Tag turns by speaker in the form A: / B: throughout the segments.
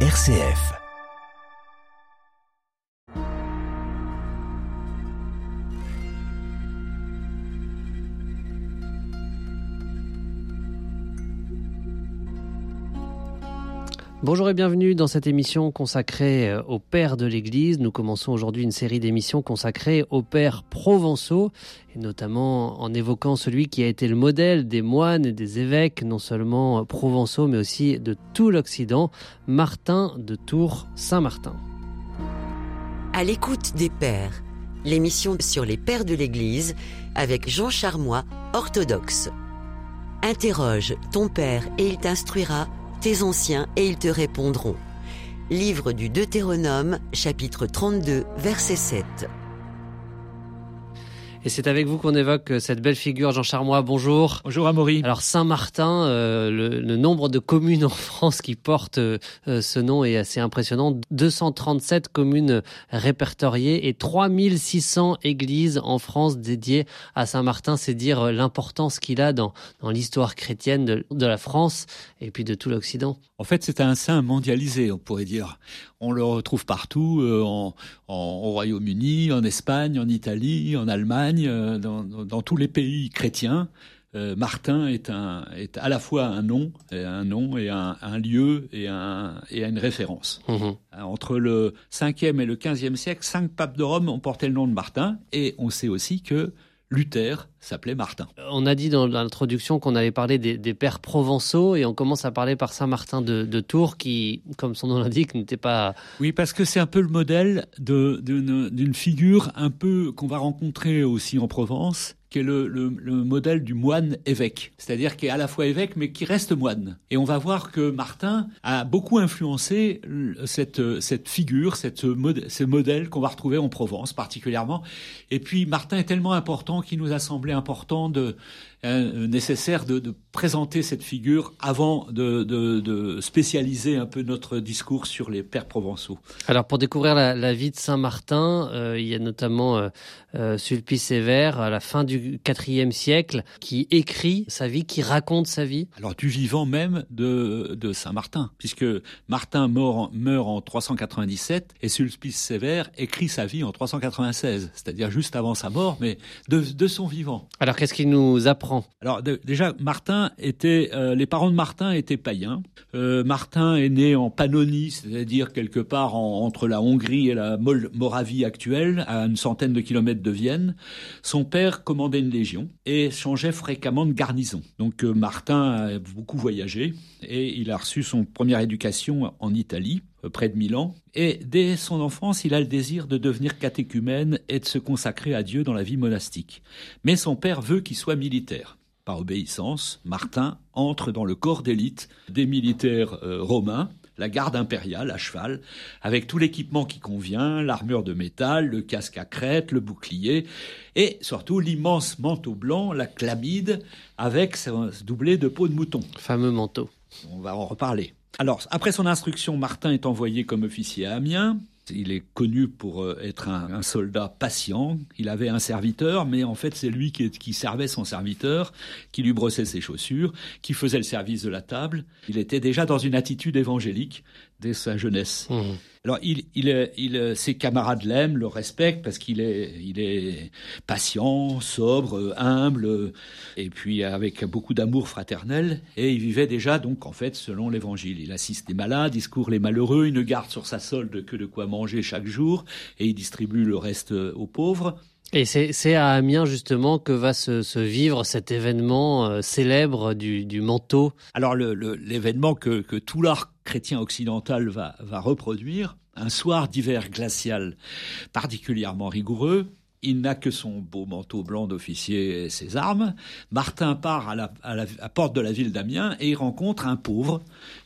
A: RCF.
B: Bonjour et bienvenue dans cette émission consacrée euh, aux pères de l'Église. Nous commençons aujourd'hui une série d'émissions consacrées aux pères provençaux, et notamment en évoquant celui qui a été le modèle des moines et des évêques, non seulement provençaux, mais aussi de tout l'Occident, Martin de Tours Saint-Martin.
C: À l'écoute des pères, l'émission sur les pères de l'Église avec Jean Charmois, orthodoxe. Interroge ton père et il t'instruira tes anciens et ils te répondront. Livre du Deutéronome, chapitre 32, verset 7.
B: Et c'est avec vous qu'on évoque euh, cette belle figure, Jean Charmois. Bonjour.
D: Bonjour Amaury.
B: Alors Saint-Martin, euh, le, nombre de communes en France qui portent euh, ce nom est assez impressionnant. 237 communes répertoriées et 3600 églises en France dédiées à Saint-Martin. C'est dire l'importance qu'il a dans, dans l'histoire chrétienne de, de la France et puis de tout l'Occident.
D: En fait, c'est un saint mondialisé, on pourrait dire. On le retrouve partout, en, au Royaume-Uni, en Espagne, en Italie, en Allemagne euh, dans, tous les pays chrétiens, euh, Martin est, un, est à la fois un nom, un nom et un, lieu et, un, et une référence. Mhm. Euh, entre le 5e et le 15e siècle, cinq papes de Rome ont porté le nom de Martin, et on sait aussi que Luther s'appelait Martin.
B: On a dit dans l'introduction qu'on allait parler des, pères provençaux et on commence à parler par Saint Martin de, Tours qui, comme son nom l'indique, n'était pas...
D: Oui, parce que c'est un peu le modèle d'une figure un peu qu'on va rencontrer aussi en Provence, qui est le, modèle du moine évêque, c'est-à-dire qui est à la fois évêque mais qui reste moine. Et on va voir que Martin a beaucoup influencé cette, cette figure, cette, ce modèle qu'on va retrouver en Provence particulièrement. Et puis Martin est tellement important qu'il nous a semblé important de euh, nécessaire de, présenter cette figure avant de, spécialiser un peu notre discours sur les pères provençaux.
B: Alors pour découvrir la, vie de Saint Martin, euh, il y a notamment euh, Sulpice Sévère à la fin du IVe siècle qui écrit sa vie, qui raconte sa vie.
D: Alors du vivant même de, Saint Martin, puisque Martin meurt, meurt en 397 et Sulpice Sévère écrit sa vie en 396, c'est-à-dire juste avant sa mort, mais de, de son vivant.
B: Alors qu'est-ce qu'il nous apprend
D: alors déjà, Martin était, euh, les parents de Martin étaient païens. Euh, Martin est né en Pannonie, c'est-à-dire quelque part entre la Hongrie et la Moravie actuelle, à une centaine de kilomètres de Vienne. Son père commandait une légion et changeait fréquemment de garnison. Donc euh, Martin a beaucoup voyagé et il a reçu son première éducation en Italie près de Milan. Et dès son enfance, il a le désir de devenir catéchumène et de se consacrer à Dieu dans la vie monastique. Mais son père veut qu'il soit militaire. Par obéissance, Martin entre dans le corps d'élite des militaires euh, romains, la garde impériale à cheval, avec tout l'équipement qui convient, l'armure de métal, le casque à crête, le bouclier, et surtout l'immense manteau blanc, la chlamide, avec doublé de peau de mouton.
B: Fameux manteau.
D: On va en reparler. Alors, après son instruction, Martin est envoyé comme officier à Amiens. Il est connu pour euh, être un, soldat patient. Il avait un serviteur, mais en fait, c'est lui qui, qui, servait son serviteur, qui lui brossait ses chaussures, qui faisait le service de la table. Il était déjà dans une attitude évangélique dès sa jeunesse. Mmh. Alors, il, il, il, ses camarades l'aiment, le respectent parce qu'il est, il est patient, sobre, humble, et puis avec beaucoup d'amour fraternel. Et il vivait déjà, donc, en fait, selon l'évangile. Il assiste les malades, il secourt les malheureux, il ne garde sur sa solde que de quoi manger chaque jour, et il distribue le reste aux pauvres.
B: Et c'est à Amiens justement que va se, vivre cet événement euh, célèbre du, manteau.
D: Alors l'événement que, tout l'art chrétien occidental va, va reproduire, un soir d'hiver glacial particulièrement rigoureux, il n'a que son beau manteau blanc d'officier et ses armes. Martin part à la, porte de la ville d'Amiens et il rencontre un pauvre,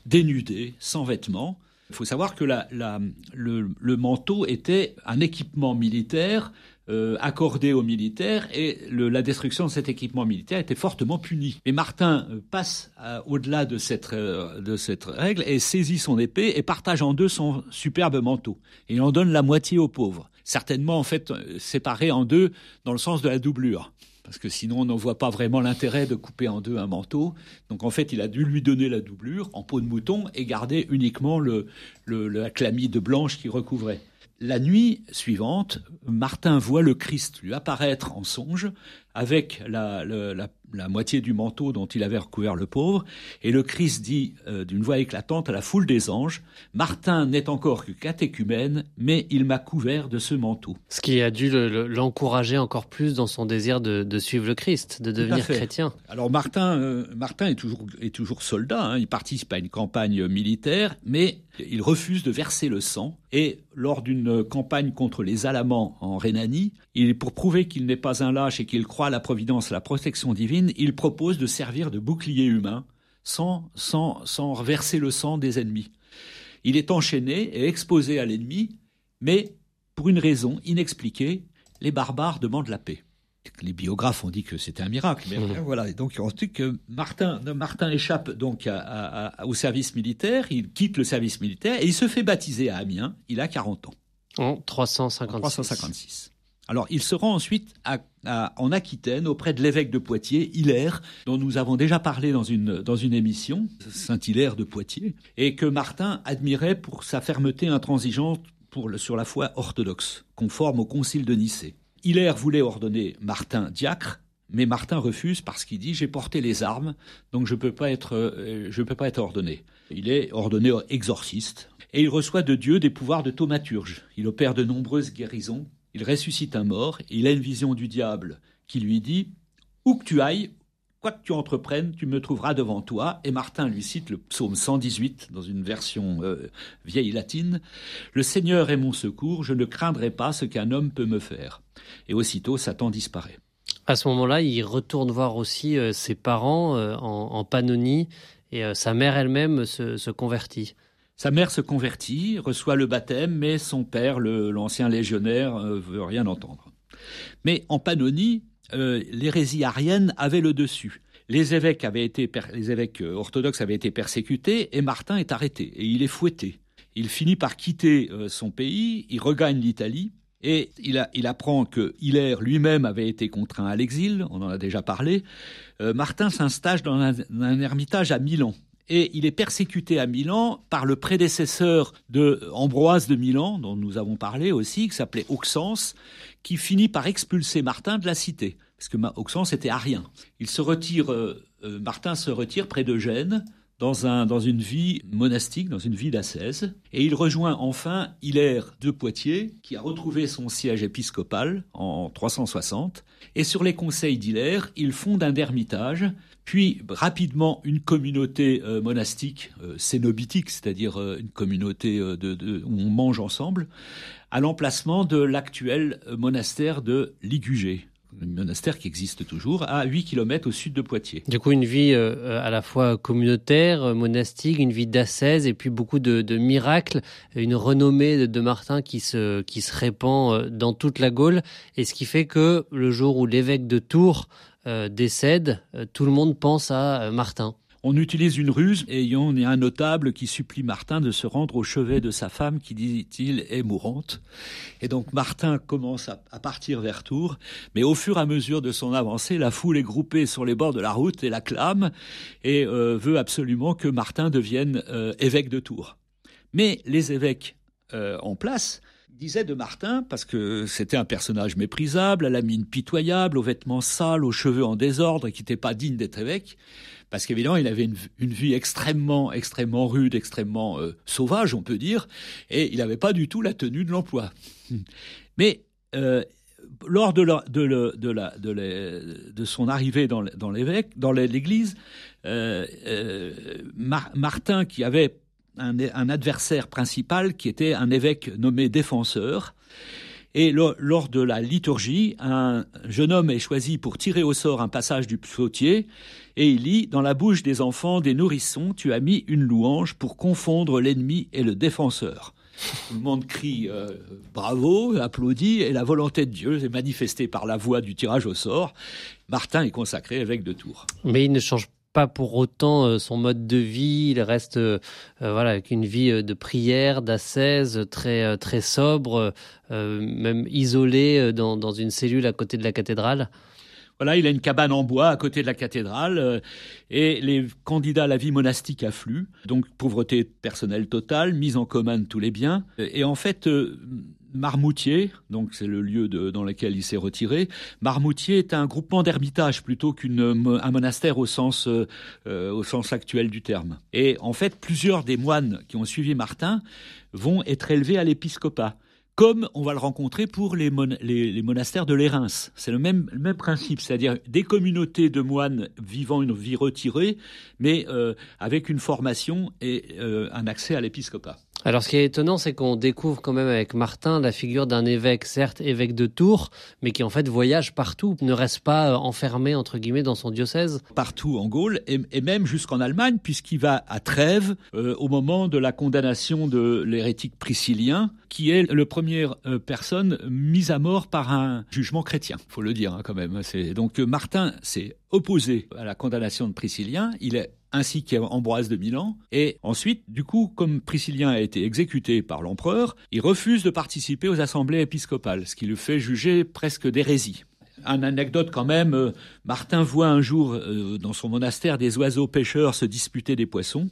D: dénudé, sans vêtements. Il faut savoir que le, manteau était un équipement militaire euh, accordé aux militaires et la destruction de cet équipement militaire était fortement punie. Mais Martin euh, passe euh, au-delà de cette, de cette règle et saisit son épée et partage en deux son superbe manteau. Et il en donne la moitié aux pauvres. Certainement, en fait, séparé en deux dans le sens de la doublure parce que sinon on n'en voit pas vraiment l'intérêt de couper en deux un manteau. Donc en fait, il a dû lui donner la doublure en peau de mouton et garder uniquement le, le la chlamyde blanche qui recouvrait. La nuit suivante, Martin voit le Christ lui apparaître en songe avec la, la, la, moitié du manteau dont il avait recouvert le pauvre, et le Christ dit euh, d'une voix éclatante à la foule des anges, Martin n'est encore que catéchumène, mais il m'a couvert de ce manteau.
B: Ce qui a dû l'encourager encore plus dans son désir de, de suivre le Christ, de devenir chrétien.
D: Alors Martin, euh, Martin est toujours, est toujours soldat, hein, il participe à une campagne militaire, mais il refuse de verser le sang, et lors d'une campagne contre les Alamans en Rhénanie, il, pour prouver qu'il n'est pas un lâche et qu'il croit à la providence, à la protection divine, il propose de servir de bouclier humain sans, sans, sans verser le sang des ennemis. Il est enchaîné et exposé à l'ennemi, mais pour une raison inexpliquée, les barbares demandent la paix. Les biographes ont dit que c'était un miracle, mais mmh. voilà. donc, on dit que Martin, Martin échappe donc au service militaire, il quitte le service militaire et il se fait baptiser à Amiens. Il a 40 ans.
B: En 356. En
D: 356. Alors, il se rend ensuite en Aquitaine auprès de l'évêque de Poitiers, Hilaire, dont nous avons déjà parlé dans une, émission, Saint-Hilaire de Poitiers, et que Martin admirait pour sa fermeté intransigeante sur la foi orthodoxe, conforme au concile de Nicée. Hilaire voulait ordonner Martin diacre, mais Martin refuse parce qu'il dit j'ai porté les armes, donc je peux pas être euh, peux pas être ordonné. Il est ordonné exorciste et il reçoit de Dieu des pouvoirs de thaumaturge. Il opère de nombreuses guérisons il ressuscite un mort, et il a une vision du diable qui lui dit Où que tu ailles, quoi que tu entreprennes, tu me trouveras devant toi. Et Martin lui cite le psaume 118 dans une version euh, vieille latine Le Seigneur est mon secours, je ne craindrai pas ce qu'un homme peut me faire. Et aussitôt, Satan disparaît.
B: À ce moment-là, il retourne voir aussi euh, ses parents euh, en, Pannonie et sa mère elle-même se convertit.
D: Sa mère se convertit, reçoit le baptême, mais son père, l'ancien légionnaire, euh, veut rien entendre. Mais en Pannonie, euh, l'hérésie arienne avait le dessus. Les évêques, euh, orthodoxes avaient été persécutés et Martin est arrêté et il est fouetté. Il finit par quitter son pays, il regagne l'Italie et il, il, apprend que Hilaire lui-même avait été contraint à l'exil, on en a déjà parlé. Martin s'installe dans un ermitage à Milan et il est persécuté à Milan par le prédécesseur de Ambroise de Milan, dont nous avons parlé aussi, qui s'appelait Auxence, qui finit par expulser Martin de la cité, parce que Auxence était arien. Il se retire, euh, euh, Martin se retire près de Gênes, dans, un, dans une vie monastique, dans une vie d'ascèse. Et il rejoint enfin Hilaire de Poitiers, qui a retrouvé son siège épiscopal en 360. Et sur les conseils d'Hilaire, il fonde un ermitage puis rapidement une communauté euh, monastique euh, cénobitique, c'est-à-dire euh, une communauté où on mange ensemble, à l'emplacement de l'actuel monastère de Ligugé un monastère qui existe toujours, à 8 km au sud de Poitiers.
B: Du coup, une vie à la fois communautaire, monastique, une vie d'ascèse et puis beaucoup de, miracles, une renommée de, Martin qui se, qui se répand dans toute la Gaule. Et ce qui fait que le jour où l'évêque de Tours euh, décède, euh, tout le monde pense à euh, Martin.
D: On utilise une ruse et il y a un notable qui supplie Martin de se rendre au chevet de sa femme qui, dit-il, est mourante. Et donc Martin commence à, partir vers Tours, mais au fur et à mesure de son avancée, la foule est groupée sur les bords de la route et l'acclame et veut absolument que Martin devienne évêque de Tours. Mais les évêques en place disait de Martin, parce que c'était un personnage méprisable, à la mine pitoyable, aux vêtements sales, aux cheveux en désordre, et qui n'était pas digne d'être évêque, parce qu'évidemment, il avait une, vie extrêmement, extrêmement rude, extrêmement euh, sauvage, on peut dire, et il n'avait pas du tout la tenue de l'emploi. Mais euh, lors de, de, de, de, son arrivée dans, l'évêque, dans l'église, euh, Martin, qui avait un, adversaire principal qui était un évêque nommé défenseur. Et lors de la liturgie, un jeune homme est choisi pour tirer au sort un passage du psautier, et il lit Dans la bouche des enfants, des nourrissons, tu as mis une louange pour confondre l'ennemi et le défenseur. Tout le monde crie euh, bravo, applaudit, et la volonté de Dieu est manifestée par la voix du tirage au sort. Martin est consacré évêque de Tours.
B: Mais il ne change pas pour autant euh, son mode de vie. Il reste euh, euh, voilà avec une vie de prière, d'ascèse, très très sobre, même isolé dans une cellule à côté de la cathédrale.
D: Voilà, il a une cabane en bois à côté de la cathédrale euh, et les candidats à la vie monastique affluent. Donc pauvreté personnelle totale, mise en commun de tous les biens. Et en fait, euh, Marmoutier, donc c'est le lieu dans lequel il s'est retiré. Marmoutier est un groupement d'ermitage plutôt qu'un monastère au sens, euh, au sens actuel du terme. Et en fait, plusieurs des moines qui ont suivi Martin vont être élevés à l'épiscopat comme on va le rencontrer pour les, monastères de l'Érins. C'est le même, principe, c'est-à-dire des communautés de moines vivant une vie retirée, mais euh, avec une formation et euh, un accès à l'épiscopat.
B: Alors, ce qui est étonnant, c'est qu'on découvre quand même avec Martin la figure d'un évêque, certes évêque de Tours, mais qui en fait voyage partout, ne reste pas euh, enfermé entre guillemets dans son diocèse.
D: Partout en Gaule et, même jusqu'en Allemagne, puisqu'il va à Trèves euh, au moment de la condamnation de l'hérétique priscillien, qui est le première euh, personne mise à mort par un jugement chrétien. Faut le dire hein, quand même. donc Martin s'est opposé à la condamnation de Priscillien. Il est ainsi qu'Ambroise de Milan. Et ensuite, du coup, comme Priscillien a été exécuté par l'empereur, il refuse de participer aux assemblées épiscopales, ce qui le fait juger presque d'hérésie. Un anecdote quand même, euh, Martin voit un jour euh, dans son monastère des oiseaux pêcheurs se disputer des poissons.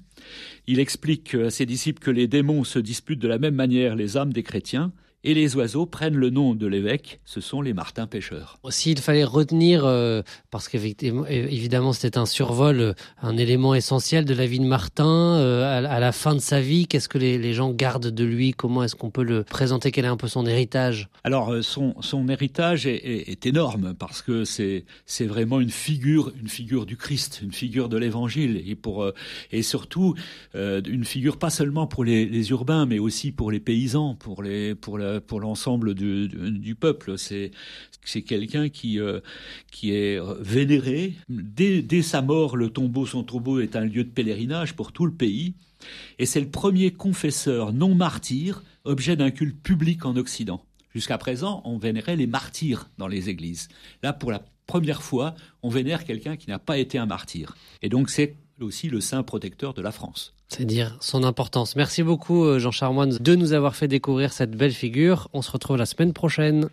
D: Il explique à ses disciples que les démons se disputent de la même manière les âmes des chrétiens, et les oiseaux prennent le nom de l'évêque, ce sont les martins pêcheurs.
B: S'il fallait retenir, euh, parce qu'évidemment c'était un survol, euh, un élément essentiel de la vie de Martin, euh, à, la fin de sa vie, qu'est-ce que les, gens gardent de lui? Comment est-ce qu'on peut le présenter? Quel est un peu son héritage?
D: Alors son, son héritage est, est, énorme, parce que c'est vraiment une figure, une figure du Christ, une figure de l'Évangile, et, pour, et surtout une figure pas seulement pour les, les, urbains, mais aussi pour les paysans, pour les... Pour la, pour l'ensemble du, peuple. C'est c'est quelqu'un qui euh, qui est vénéré dès, dès sa mort. Le tombeau, son tombeau est un lieu de pèlerinage pour tout le pays. Et c'est le premier confesseur non martyr, objet d'un culte public en Occident. Jusqu'à présent, on vénérait les martyrs dans les églises. Là, pour la première fois, on vénère quelqu'un qui n'a pas été un martyr. Et donc, c'est aussi le saint protecteur de la France.
B: C'est dire son importance. Merci beaucoup euh, Jean Charmoine de nous avoir fait découvrir cette belle figure. On se retrouve la semaine prochaine.